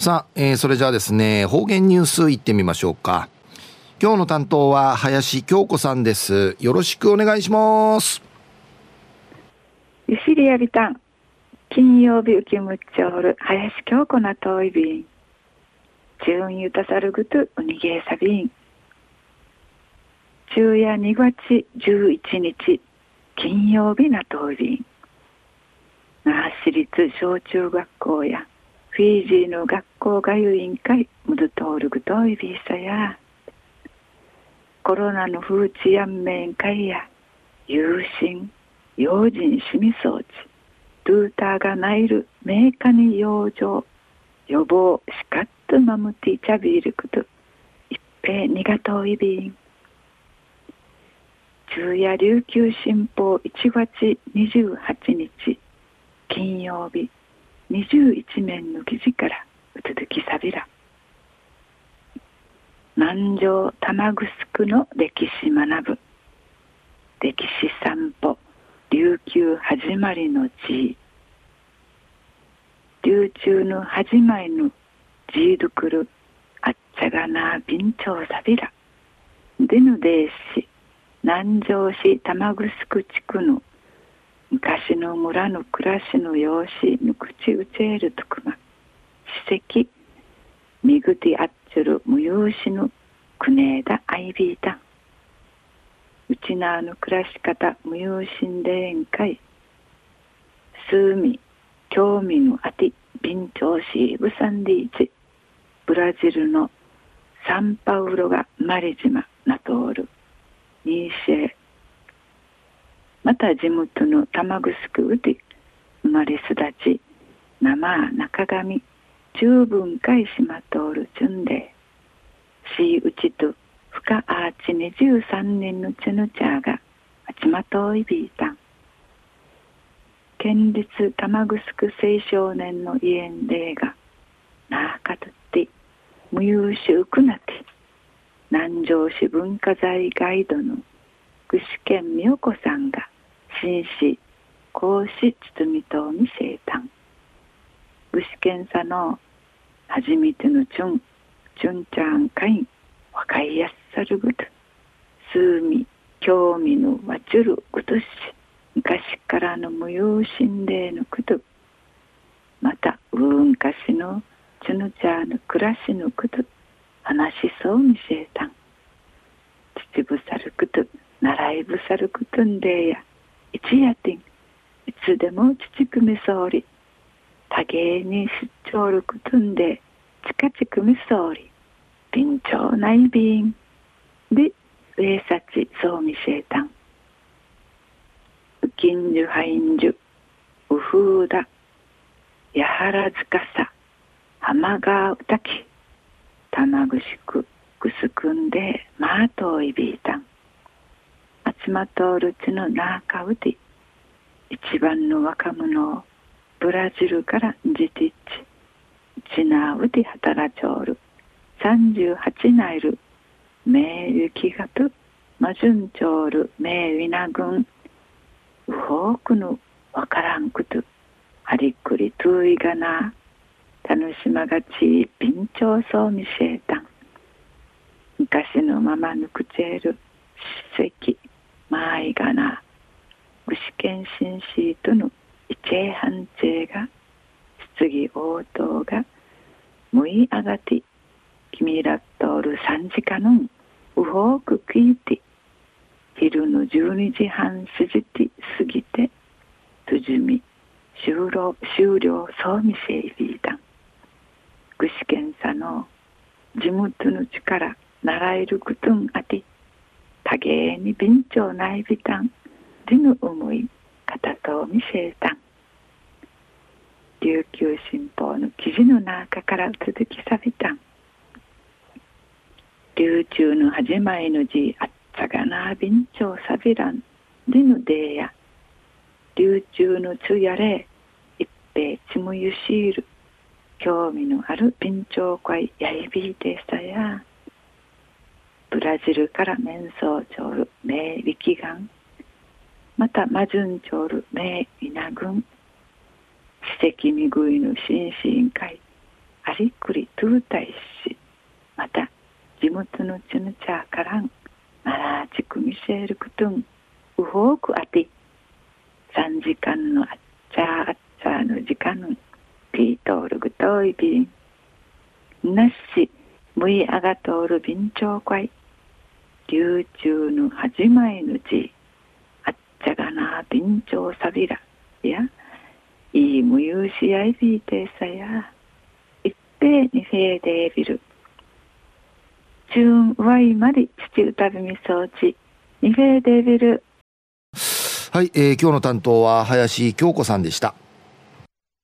さあ、えー、それじゃあですね、方言ニュースいってみましょうか。今日の担当は林京子さんです。よろしくお願いします。ゆしりやびたん。金曜日受けむっちょおる林京子なといびん。中ゆたさるぐとうにげさびん。昼夜2月11日金曜日なといびん。那覇市立小中学校やフィジーの学校がゆ委員会ムドトールグトイビーサや。コロナの風知やんめん会や有心用心しみ装置ドゥーターがないるメーカに養生予防しかっとまむていちゃびること。一平にがといびん。昼夜琉球新報1月28日金曜日。21面の記事からうつづきさびら。南城玉城の歴史学ぶ。歴史散歩。琉球始まりの地琉球の始まりの地どくる。あっちゃがな便長さびら。でぬでし南城市玉城地区の昔の村の暮らしの様子ぬくちうちえるとくま史跡みぐてあっちゅる無用しぬくねえだあいびいたうちなあの暮らし方無用心でえんかいすうみ興味のあて便調しブサンディーチブラジルのサンパウロがマリ島ナトールニーシェまた地元の玉城うで生まれ育ち生中上十分海島通る順でしうちと深アーチ23年のチュヌチャーがあちまといびいたん。県立玉城青少年の家んでがなあかとって無優秀くなって南城市文化財ガイドの具志堅美代子さんが紳士孔子包とみ生誕。具志堅さの初めてのチュンチュンチャンカイン若いやっさるぐと。数味興味のわちゅるぐとし昔からの無用心霊のこと。またうんかしのチュヌチャーの暮らしのこと。話しそうみせえたん父ぶさること習いぶさることんでや。一夜てんいつでも父くみそうり多芸に出張ることんで近ちくみそうり便長内便で上さちそうみせた。んうきんじゅはイんじゅうふうだ。やはらずかさ浜川うたき玉ぐしくぐすくんでまあといびいたん。集まっとるちの中うで一番の若者をブラジルからじてっちちなうで働ちょる。38ナイル名雪がとまじゅんちょる名ウィナ軍うほうくのわからんくと。はりっくりといがな。楽しまがちびんちょうそうみせたん。昔のままぬくちえる史跡。マイガナ具志堅紳士との一平判定が質疑応答がむいあがて君らとおる三時間のうほく聞いて昼の12時半過ぎて過ぎてとじみ終了終了そうみせいびいだ。具志堅さの地元の力習えることんあて多芸に便長内びたんでの思い方と見せた。ん琉球新報の記事の中から続きさびた。ん琉球の始まりの字あっさがな便長さびらん。でのでや琉球のつやれ一平ちむゆしいる興味のある便長会やいびいてさや。ブラジルからメンソーチョール名力岩またマジュンチョル名稲群史跡見食いの紳士委員会あじっくりトゥータイしまた地元のチュヌチャーからんマラーチクミシェルクトゥンウホークアティ3時間のあっちゃーあっちゃーの時間ピートールグトイビンなしむいあがとおるびんちょうこい流中の始まいのちあっちゃがなびんちょうさびらやいいむゆうしあいびいてさや。いっぺにフェーデービル。チューンワイマリ父歌びみそうちニフェーデービル。はい、えー、今日の担当は林京子さんでした。